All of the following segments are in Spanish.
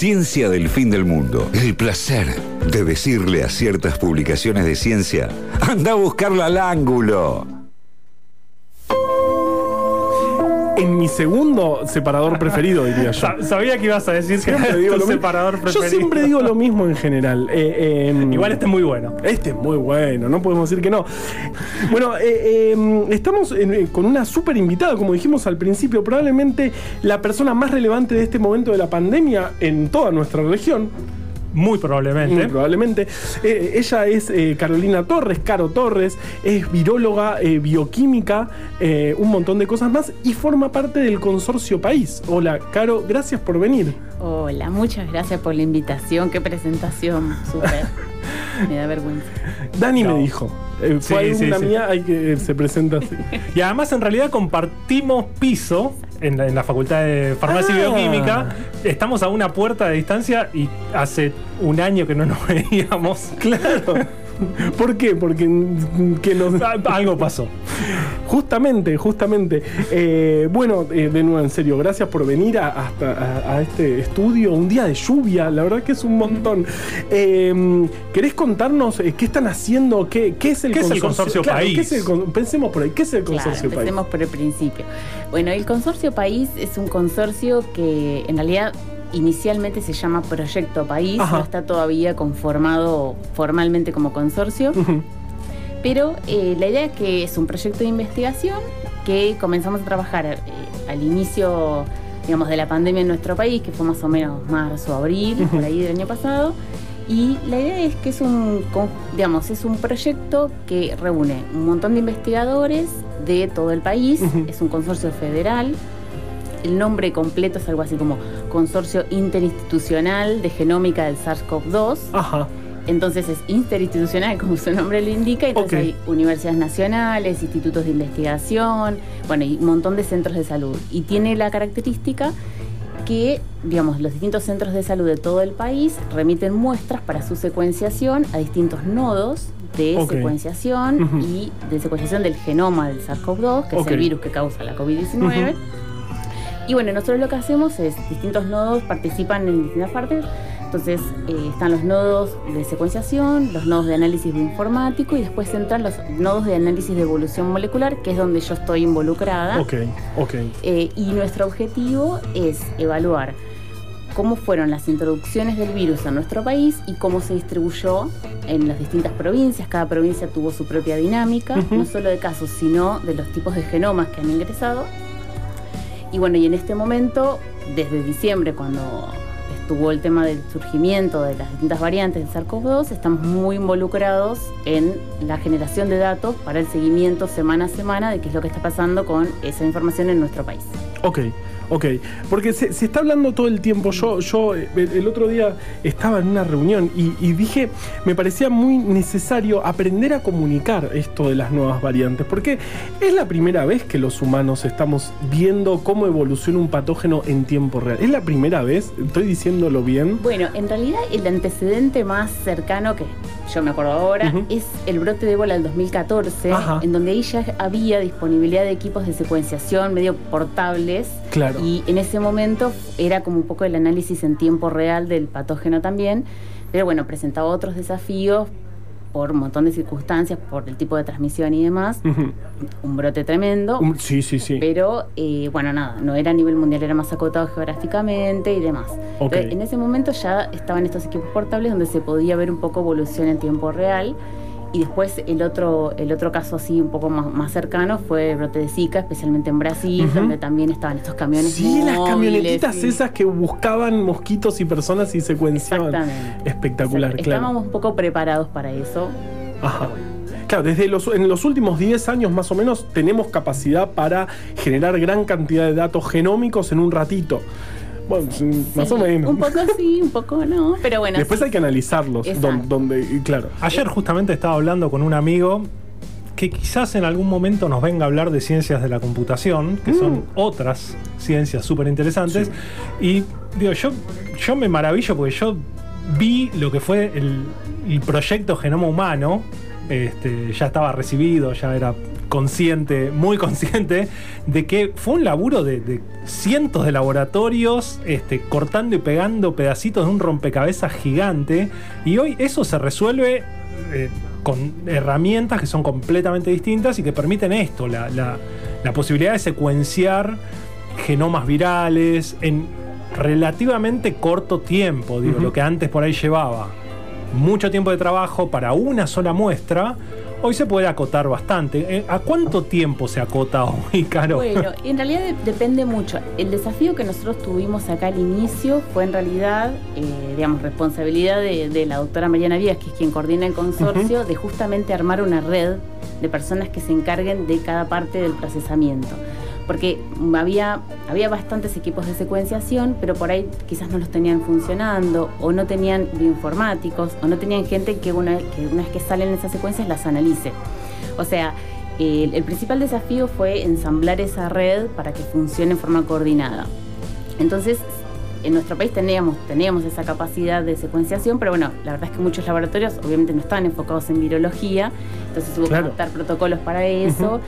Ciencia del fin del mundo. El placer de decirle a ciertas publicaciones de ciencia, anda a buscarla al ángulo. En mi segundo separador preferido, diría yo. Sabía que ibas a decir que era digo tu separador preferido. Yo siempre digo lo mismo en general. Eh, eh, Igual este es muy bueno. Este es muy bueno, no podemos decir que no. Bueno, eh, eh, estamos en- eh, con una súper invitada, como dijimos al principio, probablemente la persona más relevante de este momento de la pandemia en toda nuestra región. Muy probablemente. Muy probablemente. Eh, ella es eh, Carolina Torres, Caro Torres, es viróloga, eh, bioquímica, eh, un montón de cosas más y forma parte del consorcio País. Hola, Caro, gracias por venir. Hola, muchas gracias por la invitación. Qué presentación, súper. Me da vergüenza. Dani No. me dijo. eh, fue Sí, sí, alumna sí. mía, hay que se presenta así. Y además en realidad compartimos piso en la, en la Facultad de Farmacia Ah. y Bioquímica. Estamos a una puerta de distancia y hace un año que no nos veíamos. Claro. ¿Por qué? Porque que nos... Algo pasó. Justamente, justamente. Eh, bueno, eh, de nuevo, en serio, gracias por venir a, hasta a, a este estudio. Un día de lluvia, la verdad que es un montón. Eh, ¿Querés contarnos eh, qué están haciendo? ¿Qué, qué es el ¿Qué es el consorcio? Consorcio Claro, País? ¿qué es el con- pensemos por ahí, ¿qué es el Claro, consorcio País? empecemos por el principio. Bueno, el Consorcio País es un consorcio que en realidad inicialmente se llama Proyecto País, Ajá. no está todavía conformado formalmente como consorcio, pero eh, la idea es que es un proyecto de investigación que comenzamos a trabajar eh, al inicio digamos, de la pandemia en nuestro país, que fue más o menos marzo, abril, por ahí del año pasado. Y la idea es que es un, digamos, es un proyecto que reúne un montón de investigadores de todo el país, es un consorcio federal. El nombre completo es algo así como Consorcio Interinstitucional de Genómica del SARS-CoV-2. Ajá. Entonces es interinstitucional, como su nombre lo indica. Entonces Ok. hay universidades nacionales, institutos de investigación, bueno, y un montón de centros de salud. Y tiene la característica que, digamos, los distintos centros de salud de todo el país remiten muestras para su secuenciación a distintos nodos de secuenciación y de secuenciación del genoma del SARS-CoV-2, que es el virus que causa la COVID-19. Ujú. Y bueno, nosotros lo que hacemos es, distintos nodos participan en distintas partes. Entonces eh, están los nodos de secuenciación, los nodos de análisis bioinformático y después entran los nodos de análisis de evolución molecular, que es donde yo estoy involucrada. Ok, ok. Eh, y nuestro objetivo es evaluar cómo fueron las introducciones del virus a nuestro país y cómo se distribuyó en las distintas provincias. Cada provincia tuvo su propia dinámica, no solo de casos, sino de los tipos de genomas que han ingresado. Y bueno, y en este momento, desde diciembre, cuando estuvo el tema del surgimiento de las distintas variantes del SARS-CoV-2, estamos muy involucrados en la generación de datos para el seguimiento semana a semana de qué es lo que está pasando con esa información en nuestro país. Ok, ok. Porque se, está hablando todo el tiempo. Yo, yo el, el otro día estaba en una reunión y, y dije, me parecía muy necesario aprender a comunicar esto de las nuevas variantes. Porque es la primera vez que los humanos estamos viendo cómo evoluciona un patógeno en tiempo real. ¿Es la primera vez? ¿Estoy diciéndolo bien? Bueno, en realidad el antecedente más cercano que yo me acuerdo ahora es el brote de ébola del 2014, Ajá. en donde ahí ya había disponibilidad de equipos de secuenciación medio portables. Claro. Y en ese momento era como un poco el análisis en tiempo real del patógeno también. Pero bueno, presentaba otros desafíos por un montón de circunstancias, por el tipo de transmisión y demás. Un brote tremendo. Um, Sí, sí, sí. Pero, eh, bueno, nada, no era a nivel mundial, era más acotado geográficamente y demás. Entonces, en ese momento ya estaban estos equipos portables donde se podía ver un poco evolución en tiempo real. Y después el otro, el otro caso así un poco más, más cercano fue el brote de Zika, especialmente en Brasil, donde también estaban estos camiones Sí, las camionetitas sí. esas que buscaban mosquitos y personas y secuenciaban. Exactamente. Espectacular, claro. Estábamos un poco preparados para eso. Ajá. Claro, desde los, en los últimos 10 años más o menos tenemos capacidad para generar gran cantidad de datos genómicos en un ratito. Bueno, sí, más Sí, o menos. Un poco sí, un poco no. Pero bueno, Después sí. hay que analizarlos. Don- donde, y claro. Ayer justamente estaba hablando con un amigo que quizás en algún momento nos venga a hablar de ciencias de la computación, que son Mm. otras ciencias súper interesantes. Y digo, yo, yo me maravillo porque yo vi lo que fue el, el proyecto Genoma Humano, este, ya estaba recibido, ya era consciente, muy consciente, de que fue un laburo de, de cientos de laboratorios, este, cortando y pegando pedacitos de un rompecabezas gigante. Y hoy eso se resuelve eh, con herramientas que son completamente distintas y que permiten esto, la, la- la posibilidad de secuenciar genomas virales en relativamente corto tiempo, digo, lo que antes por ahí llevaba mucho tiempo de trabajo para una sola muestra, hoy se puede acotar bastante. Eh, ¿A cuánto tiempo se acota hoy, Caro? Bueno, en realidad de- depende mucho. El desafío que nosotros tuvimos acá al inicio fue en realidad, eh, digamos, responsabilidad de, de la doctora Mariana Vías, que es quien coordina el consorcio, de justamente armar una red de personas que se encarguen de cada parte del procesamiento. Porque había, había bastantes equipos de secuenciación, pero por ahí quizás no los tenían funcionando, o no tenían bioinformáticos, o no tenían gente que una, que una vez que salen esas secuencias las analice. O sea, el, el principal desafío fue ensamblar esa red para que funcione en forma coordinada. Entonces, en nuestro país teníamos, teníamos esa capacidad de secuenciación, pero bueno, la verdad es que muchos laboratorios obviamente no estaban enfocados en virología, entonces hubo Claro. que adaptar protocolos para eso.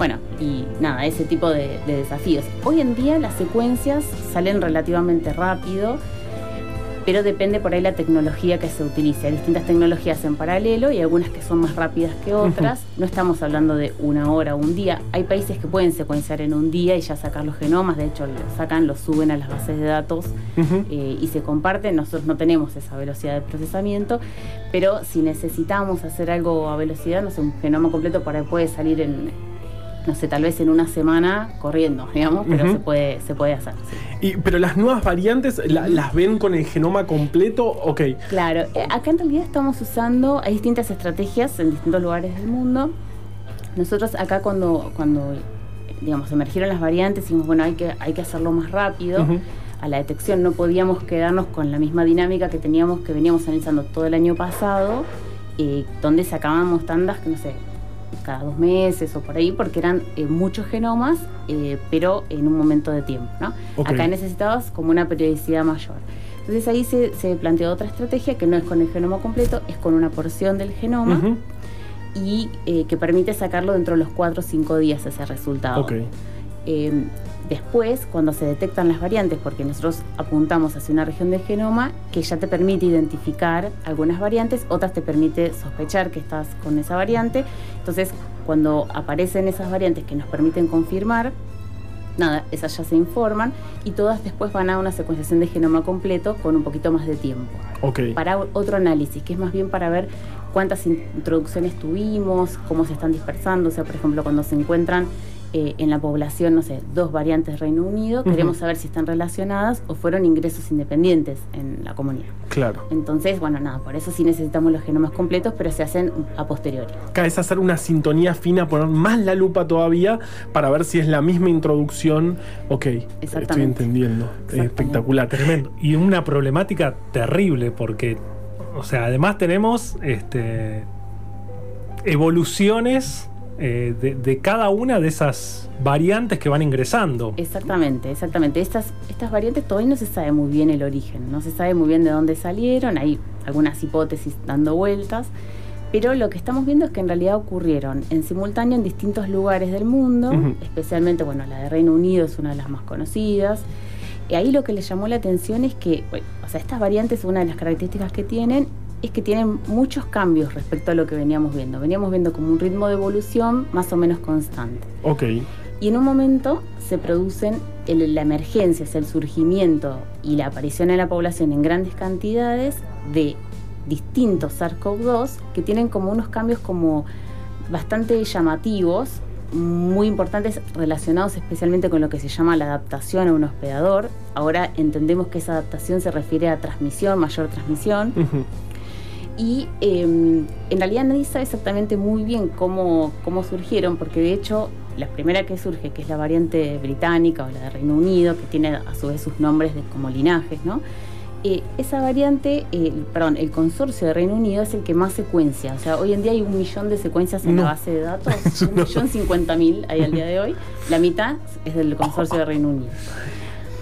Bueno, y nada, ese tipo de, de desafíos. Hoy en día las secuencias salen relativamente rápido, pero depende por ahí la tecnología que se utilice. Hay distintas tecnologías en paralelo y algunas que son más rápidas que otras. No estamos hablando de una hora o un día. Hay países que pueden secuenciar en un día y ya sacar los genomas. De hecho, los sacan, los suben a las bases de datos eh, y se comparten. Nosotros no tenemos esa velocidad de procesamiento, pero si necesitamos hacer algo a velocidad, no sé, un genoma completo por ahí puede salir en, no sé, tal vez en una semana corriendo, digamos, pero se puede, se puede hacer. sí. Y, pero las nuevas variantes, la- ¿las ven con el genoma completo? Ok. Claro, eh, acá en realidad estamos usando, hay distintas estrategias en distintos lugares del mundo. Nosotros acá cuando, cuando digamos, emergieron las variantes, dijimos, bueno, hay que, hay que hacerlo más rápido. A la detección no podíamos quedarnos con la misma dinámica que teníamos, que veníamos analizando todo el año pasado, eh, donde sacábamos tandas, que no sé, cada dos meses o por ahí, porque eran eh, muchos genomas, eh, pero en un momento de tiempo, ¿no? Acá necesitabas como una periodicidad mayor. Entonces ahí se, se planteó otra estrategia que no es con el genoma completo, es con una porción del genoma y eh, que permite sacarlo dentro de los 4 o 5 días ese resultado. Ok. Después, cuando se detectan las variantes, porque nosotros apuntamos hacia una región del genoma que ya te permite identificar algunas variantes, otras te permite sospechar que estás con esa variante. Entonces, cuando aparecen esas variantes que nos permiten confirmar, nada, esas ya se informan y todas después van a una secuenciación de genoma completo con un poquito más de tiempo Ok. para otro análisis, que es más bien para ver cuántas introducciones tuvimos, cómo se están dispersando, o sea, por ejemplo, cuando se encuentran eh, en la población, no sé, dos variantes Reino Unido, queremos saber si están relacionadas o fueron ingresos independientes en la comunidad. Claro. Entonces, bueno, nada, por eso sí necesitamos los genomas completos, pero se hacen a posteriori. Acá es hacer una sintonía fina, poner más la lupa todavía para ver si es la misma introducción. Ok, estoy Exactamente. entendiendo. Espectacular. Tremendo. Y una problemática terrible porque, o sea, además tenemos este, evoluciones eh, de, de cada una de esas variantes que van ingresando. Exactamente, exactamente. Estas, estas variantes todavía no se sabe muy bien el origen, no se sabe muy bien de dónde salieron, hay algunas hipótesis dando vueltas, pero lo que estamos viendo es que en realidad ocurrieron en simultáneo en distintos lugares del mundo, especialmente, bueno, la de Reino Unido es una de las más conocidas. Y ahí lo que le llamó la atención es que, bueno, o sea, estas variantes, una de las características que tienen es que tienen muchos cambios respecto a lo que veníamos viendo. Veníamos viendo como un ritmo de evolución más o menos constante. Ok. Y en un momento se producen el- la emergencia, sea, el surgimiento y la aparición en la población en grandes cantidades de distintos SARS-CoV-2 que tienen como unos cambios como bastante llamativos, muy importantes relacionados especialmente con lo que se llama la adaptación a un hospedador. Ahora entendemos que esa adaptación se refiere a transmisión, mayor transmisión. Y eh, en realidad nadie sabe exactamente muy bien cómo, cómo surgieron, porque de hecho la primera que surge, que es la variante británica o la de Reino Unido, que tiene a su vez sus nombres de, como linajes, ¿no? Eh, esa variante, eh, perdón, el consorcio de Reino Unido es el que más secuencia. O sea, hoy en día hay un millón de secuencias en No. la base de datos, un millón cincuenta mil hay al día de hoy. La mitad es del consorcio de Reino Unido.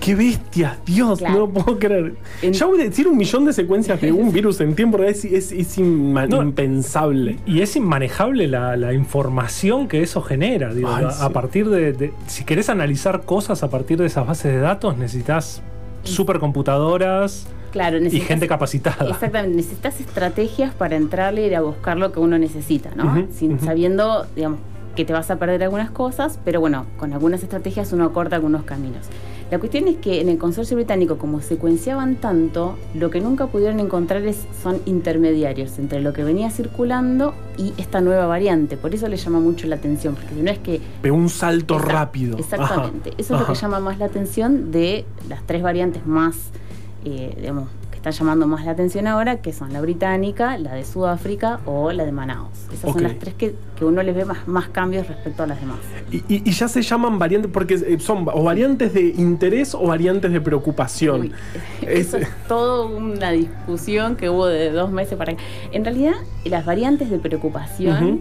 Qué bestias, Dios, Claro. no lo puedo creer. En- ya voy a decir un millón de secuencias de un virus en tiempo real es, es- es inma- No. impensable. Y es inmanejable la, la información que eso genera. digo, Ay, a, sí. a partir de, de- Si querés analizar cosas a partir de esas bases de datos, necesitas supercomputadoras Claro, y gente capacitada. Exactamente, necesitas estrategias para entrarle y ir a buscar lo que uno necesita, ¿no? Sin. Sabiendo, digamos, que te vas a perder algunas cosas, pero bueno, con algunas estrategias uno acorta algunos caminos. La cuestión es que en el consorcio británico, como secuenciaban tanto, lo que nunca pudieron encontrar es, son intermediarios entre lo que venía circulando y esta nueva variante. Por eso le llama mucho la atención, porque no es que Pegó un salto Exact- rápido. Exactamente. Ajá, Eso es lo que llama más la atención de las tres variantes más, eh, digamos, que están llamando más la atención ahora, que son la británica, la de Sudáfrica o la de Manaus. Esas son las tres que, que uno les ve más, más cambios respecto a las demás. Y, y- y ya se llaman variantes, porque eh, son o variantes de interés o variantes de preocupación. Uy, Es- eso es todo una discusión que hubo de dos meses para acá. En realidad, las variantes de preocupación,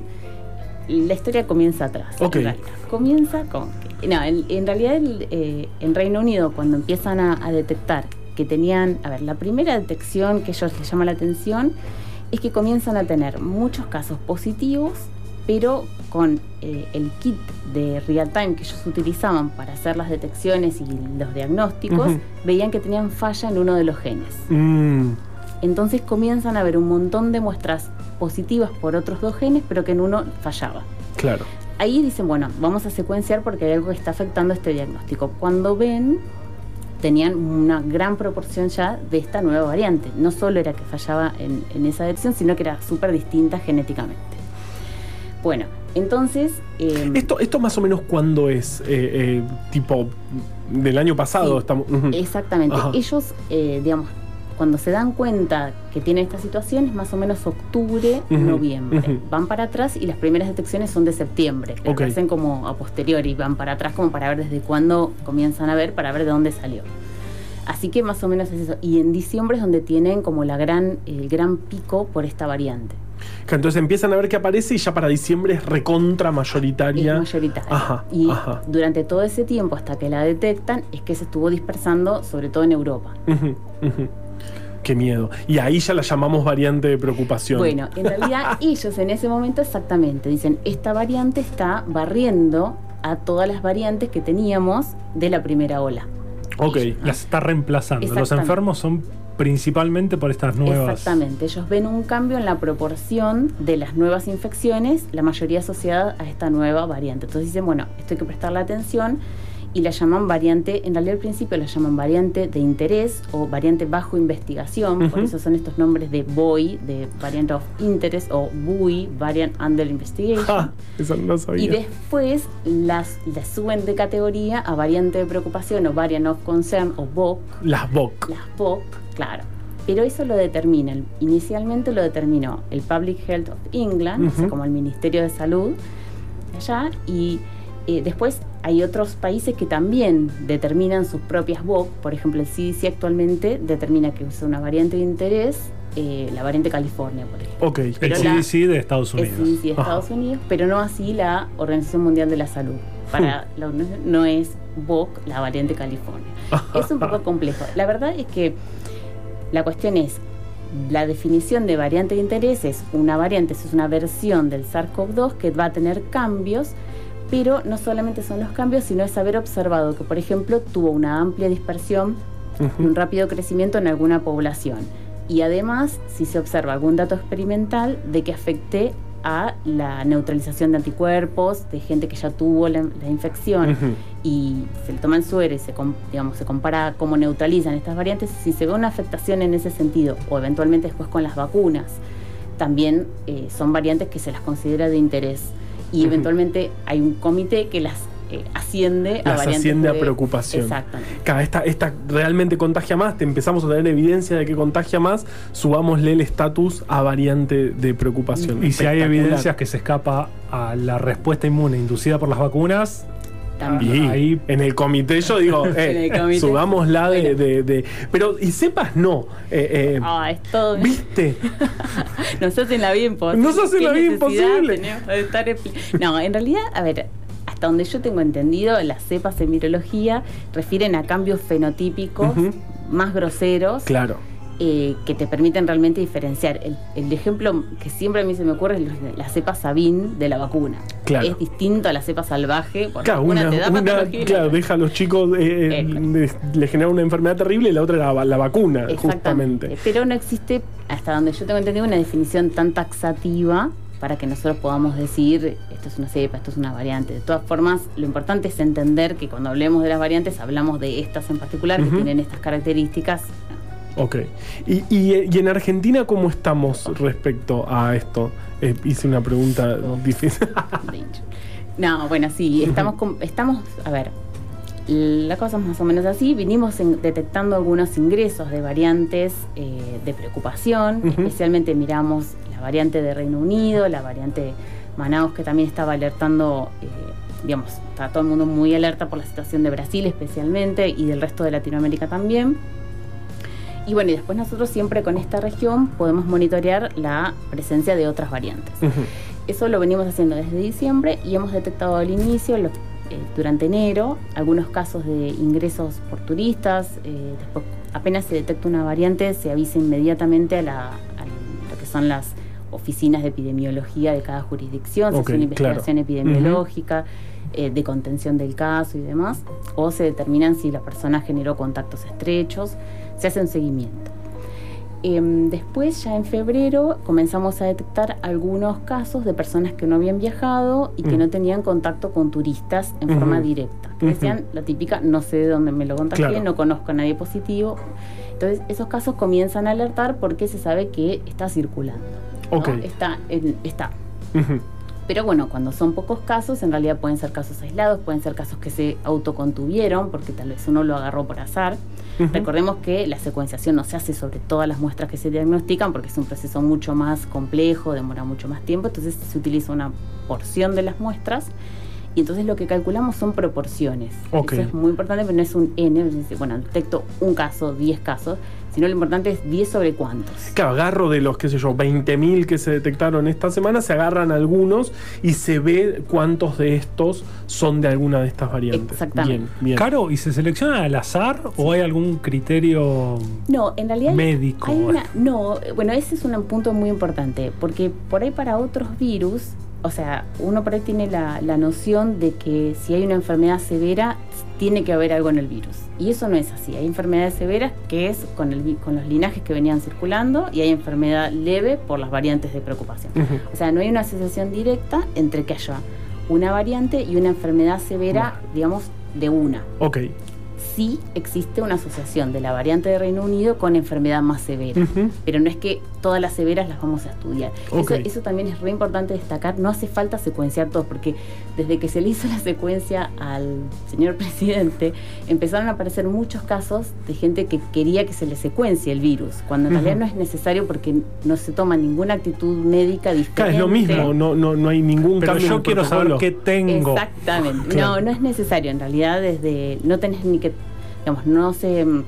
la historia comienza atrás. en Ok. realidad. Comienza con no, en, en realidad el, eh, en Reino Unido cuando empiezan a, a detectar que tenían, a ver, la primera detección que ellos les llama la atención es que comienzan a tener muchos casos positivos, pero con eh, el kit de real time que ellos utilizaban para hacer las detecciones y los diagnósticos, veían que tenían falla en uno de los genes. Mm, Entonces comienzan a ver un montón de muestras positivas por otros dos genes, pero que en uno fallaba. claro. Ahí dicen, bueno, vamos a secuenciar porque hay algo que está afectando este diagnóstico. Cuando ven, tenían una gran proporción ya de esta nueva variante. No solo era que fallaba en, en esa detección, sino que era súper distinta genéticamente. Bueno, entonces... eh, Esto, esto más o menos cuándo es, eh, eh, tipo del año pasado. Sí. Estamos. Exactamente. Ajá. Ellos, eh, digamos, cuando se dan cuenta que tienen esta situación es más o menos octubre, noviembre. Van para atrás y las primeras detecciones son de septiembre. Pero Ok. lo hacen como a posteriori, van para atrás como para ver desde cuándo comienzan a ver, para ver de dónde salió. Así que más o menos es eso. Y en diciembre es donde tienen como la gran, el gran pico por esta variante. Entonces empiezan a ver que aparece y ya para diciembre es recontra Es mayoritaria. mayoritaria. Ajá, y ajá. durante todo ese tiempo, hasta que la detectan, es que se estuvo dispersando, sobre todo en Europa. Ujú, ujú. Qué miedo. Y ahí ya la llamamos variante de preocupación. Bueno, en realidad ellos en ese momento exactamente dicen, esta variante está barriendo a todas las variantes que teníamos de la primera ola. Ok. Las está reemplazando. Los enfermos son principalmente por estas nuevas. Exactamente, ellos ven un cambio en la proporción de las nuevas infecciones, la mayoría asociada a esta nueva variante. Entonces dicen, bueno, esto hay que prestarle atención y la llaman variante, en realidad al principio la llaman variante de interés o variante bajo investigación, por eso son estos nombres de BOI, de Variant of Interest, o BUI, Variant Under Investigation. Ah, eso no sabía. Y después las, las suben de categoría a variante de preocupación o variant of concern o VOC, Las BOC. las POC, claro. Pero eso lo determinan. Inicialmente lo determinó el Public Health of England, o sea, Ujú. como el Ministerio de Salud allá, y eh, después hay otros países que también determinan sus propias VOC. Por ejemplo, el CDC actualmente determina que usa una variante de interés, eh, la variante California, por ejemplo. Ok. El la- CDC de Estados El Unidos. CDC de Ajá. Estados Unidos, pero no así la Organización Mundial de la Salud. Para la ONU no es VOC, la variante California. Es un poco complejo. La verdad es que la cuestión es, la definición de variante de interés es una variante, es una versión del SARS-CoV-2 que va a tener cambios, pero no solamente son los cambios, sino es haber observado que, por ejemplo, tuvo una amplia dispersión y un rápido crecimiento en alguna población. Y además, si se observa algún dato experimental de que afecte a la neutralización de anticuerpos de gente que ya tuvo la, la infección y se le toma el suero y se, digamos, se compara cómo neutralizan estas variantes, si se ve una afectación en ese sentido o eventualmente después con las vacunas, también eh, son variantes que se las considera de interés y eventualmente hay un comité que las eh, asciende a Las asciende a de- preocupación. Exactamente. Cada esta, esta realmente contagia más, te empezamos a tener evidencia de que contagia más, subámosle el estatus a variante de preocupación. Y si hay evidencias que se escapa a la respuesta inmune inducida por las vacunas, También. Y Ahí- en el comité yo digo, eh, En el comité. subámosla de, Bueno. de- de- Pero, y sepas, no. eh, eh, Ah, es todo. ¿Viste? Nos hacen la vida imposible. Nos hacen ¿Qué la vida imposible. estar No, en realidad, a ver, hasta donde yo tengo entendido, las cepas en virología refieren a cambios fenotípicos más groseros Claro. Eh, que te permiten realmente diferenciar. El, el ejemplo que siempre a mí se me ocurre es la cepa Sabin de la vacuna. Claro. Es distinto a la cepa salvaje. Porque Claro, una, te da una- claro, deja a los chicos, eh, Eh, le genera una enfermedad terrible y la otra la, la vacuna, justamente. Pero no existe, hasta donde yo tengo entendido, una definición tan taxativa para que nosotros podamos decir esto es una cepa, esto es una variante. De todas formas, lo importante es entender que cuando hablemos de las variantes hablamos de estas en particular que tienen estas características. Ok. Y, y- y en Argentina cómo estamos respecto a esto? Eh, hice una pregunta difícil. No, bueno, sí, estamos, con- estamos, a ver, la cosa es más o menos así, vinimos en- detectando algunos ingresos de variantes eh, de preocupación, especialmente miramos la variante de Reino Unido, la variante Manaus que también estaba alertando, eh, digamos, está todo el mundo muy alerta por la situación de Brasil especialmente y del resto de Latinoamérica también. Y bueno, y después nosotros siempre con esta región podemos monitorear la presencia de otras variantes. Eso lo venimos haciendo desde diciembre y hemos detectado al inicio, lo- eh, durante enero, algunos casos de ingresos por turistas. eh, después, apenas se detecta una variante, se avisa inmediatamente a, la, a lo que son las oficinas de epidemiología de cada jurisdicción, se Ok, hace una investigación claro. epidemiológica, eh, de contención del caso y demás, o se determinan si la persona generó contactos estrechos, se hace un seguimiento. Em, después, ya en febrero, comenzamos a detectar algunos casos de personas que no habían viajado y que Mm. no tenían contacto con turistas en forma directa. Que decían, la típica, no sé de dónde me lo contagié, Claro. no conozco a nadie positivo. Entonces, esos casos comienzan a alertar porque se sabe que está circulando. ¿no? Ok. Está, en- está. Pero bueno, cuando son pocos casos, en realidad pueden ser casos aislados, pueden ser casos que se autocontuvieron porque tal vez uno lo agarró por azar. Recordemos que la secuenciación no se hace sobre todas las muestras que se diagnostican porque es un proceso mucho más complejo, demora mucho más tiempo, entonces se utiliza una porción de las muestras y entonces lo que calculamos son proporciones. Eso es muy importante, pero no es un N, bueno, detecto un caso, 10 casos, sino lo importante es 10 sobre cuántos. Claro, agarro de los, qué sé yo, 20.000 que se detectaron esta semana, se agarran algunos y se ve cuántos de estos son de alguna de estas variantes. Exactamente. Bien, bien. Caro, ¿y se selecciona al azar o hay algún criterio No, en realidad médico? Hay una- no, bueno, ese es un punto muy importante, porque por ahí para otros virus, o sea, uno por ahí tiene la, la noción de que si hay una enfermedad severa, tiene que haber algo en el virus. Y eso no es así. Hay enfermedades severas que es con, el, con los linajes que venían circulando y hay enfermedad leve por las variantes de preocupación. O sea, no hay una asociación directa entre que haya una variante y una enfermedad severa, digamos, de una Ok. Sí existe una asociación de la variante de Reino Unido con enfermedad más severa. Pero no es que todas las severas las vamos a estudiar. Eso, eso también es re importante destacar. No hace falta secuenciar todos, porque desde que se le hizo la secuencia al señor presidente, empezaron a aparecer muchos casos de gente que quería que se le secuencie el virus, cuando en realidad no es necesario porque no se toma ninguna actitud médica diferente. Claro, es lo mismo, no, no, no hay ningún Pero cambio. yo quiero saber qué tengo. Exactamente. Claro. No, no es necesario. En realidad, desde no tenés ni que, digamos, no se, no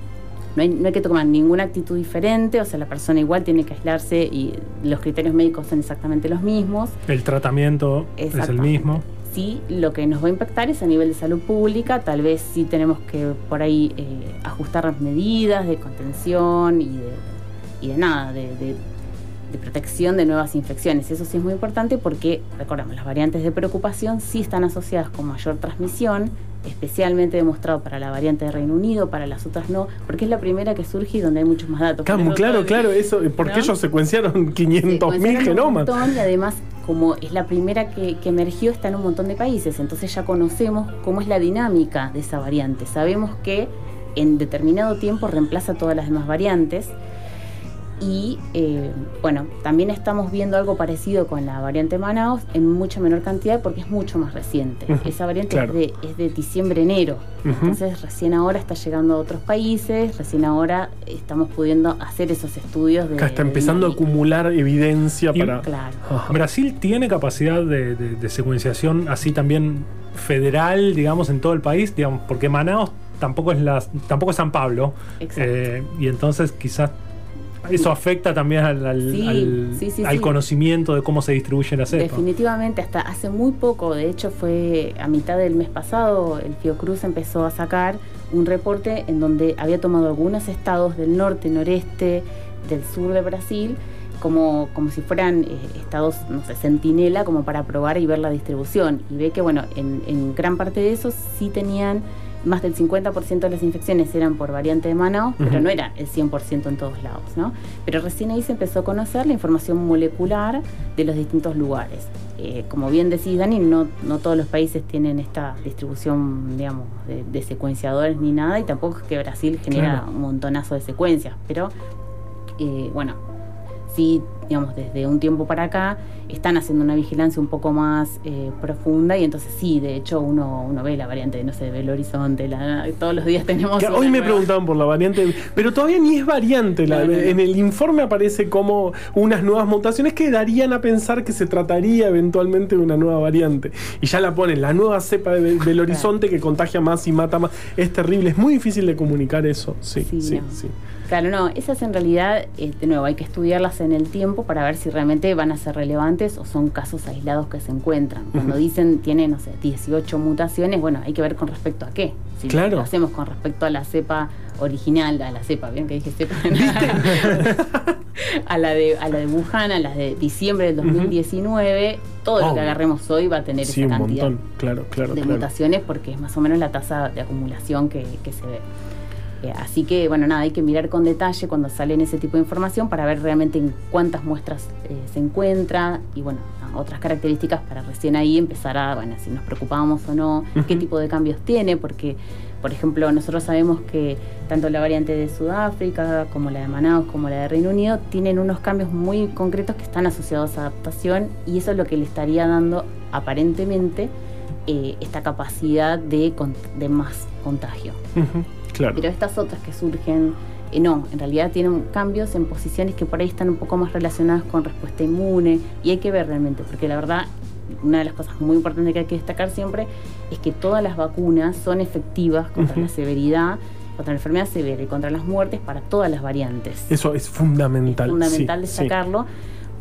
hay, no hay que tomar ninguna actitud diferente. O sea, la persona igual tiene que aislarse y los criterios médicos son exactamente los mismos. El tratamiento es el mismo. Sí, lo que nos va a impactar es a nivel de salud pública. Tal vez sí tenemos que por ahí eh, ajustar las medidas de contención y de, y de nada, de, de- de protección de nuevas infecciones. Eso sí es muy importante porque, recordamos, las variantes de preocupación sí están asociadas con mayor transmisión, especialmente demostrado para la variante de Reino Unido, para las otras no, porque es la primera que surge y donde hay muchos más datos. Claro, claro, claro, eso, porque ¿no? ellos secuenciaron 500.000 secuenciaron un genomas. montón y además, como es la primera que, que emergió, está en un montón de países. Entonces ya conocemos cómo es la dinámica de esa variante. Sabemos que en determinado tiempo reemplaza todas las demás variantes. Y eh, bueno, también estamos viendo algo parecido con la variante Manaus en mucha menor cantidad porque es mucho más reciente. Esa variante claro. es, de, es de diciembre-enero. Entonces recién ahora está llegando a otros países, recién ahora estamos pudiendo hacer esos estudios de... Acá está de empezando a acumular evidencia Y- para. Claro. Ajá. ¿Brasil tiene capacidad de, de- de secuenciación así también federal, digamos, en todo el país? Digamos, porque Manaus tampoco es la, tampoco es San Pablo. Exacto. eh, y entonces quizás eso afecta también al, al- Sí, al- sí, sí, al sí. conocimiento de cómo se distribuye la cepa. Definitivamente, hasta hace muy poco, de hecho fue a mitad del mes pasado, el Fiocruz empezó a sacar un reporte en donde había tomado algunos estados del norte, noreste, del sur de Brasil, como, como si fueran eh, estados, no sé, centinela, como para probar y ver la distribución. Y ve que, bueno, en, en gran parte de esos sí tenían más del 50% de las infecciones eran por variante de Manaus, pero Ujú. no era el 100% en todos lados, ¿no? Pero recién ahí se empezó a conocer la información molecular de los distintos lugares. Eh, como bien decís, Dani, no, no todos los países tienen esta distribución, digamos, de, de secuenciadores ni nada, y tampoco es que Brasil genera Claro. un montonazo de secuencias, pero eh, bueno, sí, digamos, desde un tiempo para acá están haciendo una vigilancia un poco más eh, profunda y entonces sí, de hecho uno, uno ve la variante, no sé, ve el horizonte, la- todos los días tenemos... Que una hoy me nueva. preguntaban por la variante, pero todavía ni es variante. la- No, no, no. En el informe aparece como unas nuevas mutaciones que darían a pensar que se trataría eventualmente de una nueva variante. Y ya la ponen, la nueva cepa de Belo Horizonte que contagia más y mata más. Es terrible, es muy difícil de comunicar eso. Sí, sí, Sí. Claro, no, esas en realidad, eh, de nuevo, hay que estudiarlas en el tiempo para ver si realmente van a ser relevantes o son casos aislados que se encuentran. Cuando dicen tiene, no sé, 18 mutaciones, bueno, hay que ver con respecto a qué. Si Claro. lo hacemos con respecto a la cepa original, a la cepa, bien que dije cepa, a la de a la de Wuhan, a la de diciembre del 2019, todo lo que Obvio. agarremos hoy va a tener Sí, esa un cantidad montón. Claro, claro, de claro. mutaciones porque es más o menos la tasa de acumulación que, que se ve. Eh, así que, bueno, nada, hay que mirar con detalle cuando salen ese tipo de información para ver realmente en cuántas muestras eh, se encuentra y, bueno, nada, otras características para recién ahí empezar a, bueno, si nos preocupamos o no, qué tipo de cambios tiene, porque, por ejemplo, nosotros sabemos que tanto la variante de Sudáfrica como la de Manaus como la de Reino Unido tienen unos cambios muy concretos que están asociados a adaptación y eso es lo que le estaría dando aparentemente eh, esta capacidad de, más contagio. Ujú, Claro. Pero estas otras que surgen, eh, no, en realidad tienen cambios en posiciones que por ahí están un poco más relacionadas con respuesta inmune y hay que ver realmente, porque la verdad, una de las cosas muy importantes que hay que destacar siempre es que todas las vacunas son efectivas contra la severidad, contra la enfermedad severa y contra las muertes para todas las variantes. Eso es fundamental. Es fundamental sí, sí. destacarlo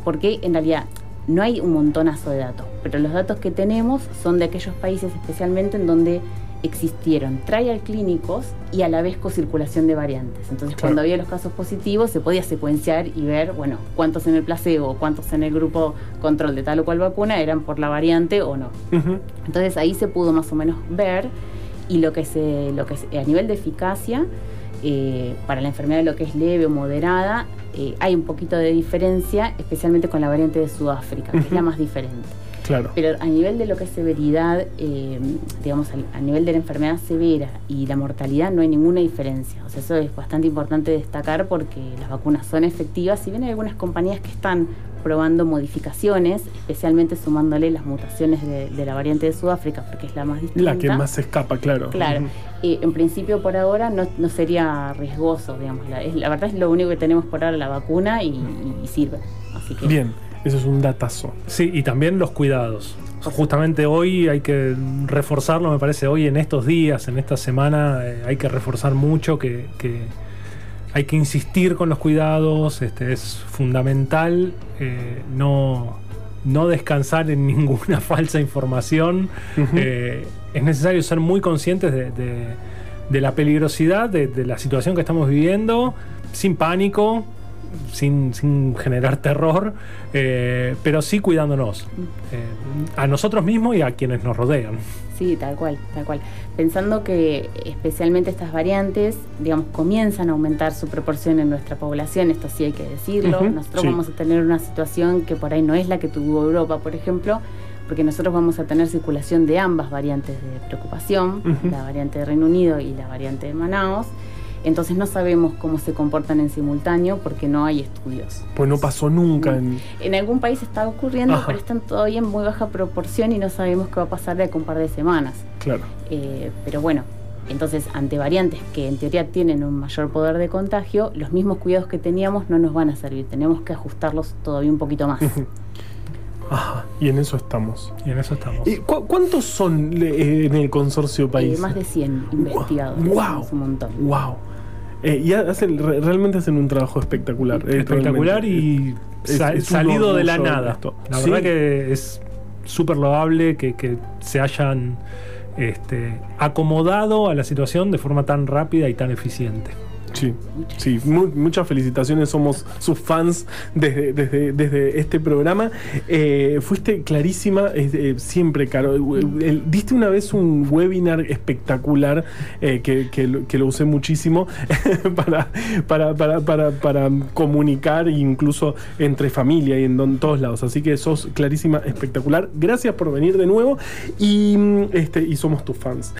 porque en realidad no hay un montonazo de datos, pero los datos que tenemos son de aquellos países especialmente en donde existieron trial clínicos y a la vez cocirculación de variantes. Entonces, Claro. cuando había los casos positivos, se podía secuenciar y ver, bueno, cuántos en el placebo, cuántos en el grupo control de tal o cual vacuna eran por la variante o no. Entonces ahí se pudo más o menos ver y lo que se, lo que se- a nivel de eficacia eh, para la enfermedad de lo que es leve o moderada eh, hay un poquito de diferencia, especialmente con la variante de Sudáfrica, que es la más diferente. Claro. Pero a nivel de lo que es severidad, eh, digamos, a nivel de la enfermedad severa y la mortalidad no hay ninguna diferencia. O sea, eso es bastante importante destacar porque las vacunas son efectivas. Si bien hay algunas compañías que están probando modificaciones, especialmente sumándole las mutaciones de, de la variante de Sudáfrica, porque es la más distinta. La que más se escapa, claro. Claro, eh, en principio por ahora no, no sería riesgoso, digamos. La, es- la verdad es lo único que tenemos por ahora, la vacuna, y, y- y sirve. Así que Bien, eso es un datazo. Sí, y también los cuidados. Justamente hoy hay que reforzarlo, me parece, hoy en estos días, en esta semana, eh, hay que reforzar mucho que, que hay que insistir con los cuidados, este, es fundamental eh, no, no descansar en ninguna falsa información. Eh, es necesario ser muy conscientes de, de- de la peligrosidad de, de la situación que estamos viviendo, sin pánico, sin, sin generar terror, eh, pero sí cuidándonos, eh, a nosotros mismos y a quienes nos rodean. Sí, tal cual, tal cual. Pensando que especialmente estas variantes, digamos, comienzan a aumentar su proporción en nuestra población, esto sí hay que decirlo. Nosotros sí. vamos a tener una situación que por ahí no es la que tuvo Europa, por ejemplo, porque nosotros vamos a tener circulación de ambas variantes de preocupación, la variante de Reino Unido y la variante de Manaus. Entonces no sabemos cómo se comportan en simultáneo porque no hay estudios. Pues no pasó nunca. En... En algún país está ocurriendo, Ajá. pero están todavía en muy baja proporción y no sabemos qué va a pasar de acá a un par de semanas. Claro. Eh, pero bueno, entonces ante variantes que en teoría tienen un mayor poder de contagio, los mismos cuidados que teníamos no nos van a servir. Tenemos que ajustarlos todavía un poquito más. Ajá, y en eso estamos. Y en eso estamos. ¿Y cu- ¿Cuántos son eh, en el consorcio Eh, país? más de 100 investigados. Wow. Es un montón. Wow. Eh, y hacen, realmente hacen un trabajo espectacular. Espectacular y salido de la nada. La verdad que es súper loable que, se hayan este, acomodado a la situación de forma tan rápida y tan eficiente. Sí, sí muchas felicitaciones, somos sus fans desde, desde, este programa. Eh, fuiste clarísima, eh, siempre, Caro. diste una vez un webinar espectacular eh, que, lo, usé muchísimo para, para, para, comunicar incluso entre familia y en, todos lados. Así que sos clarísima, espectacular. Gracias por venir de nuevo y, este, y somos tus fans.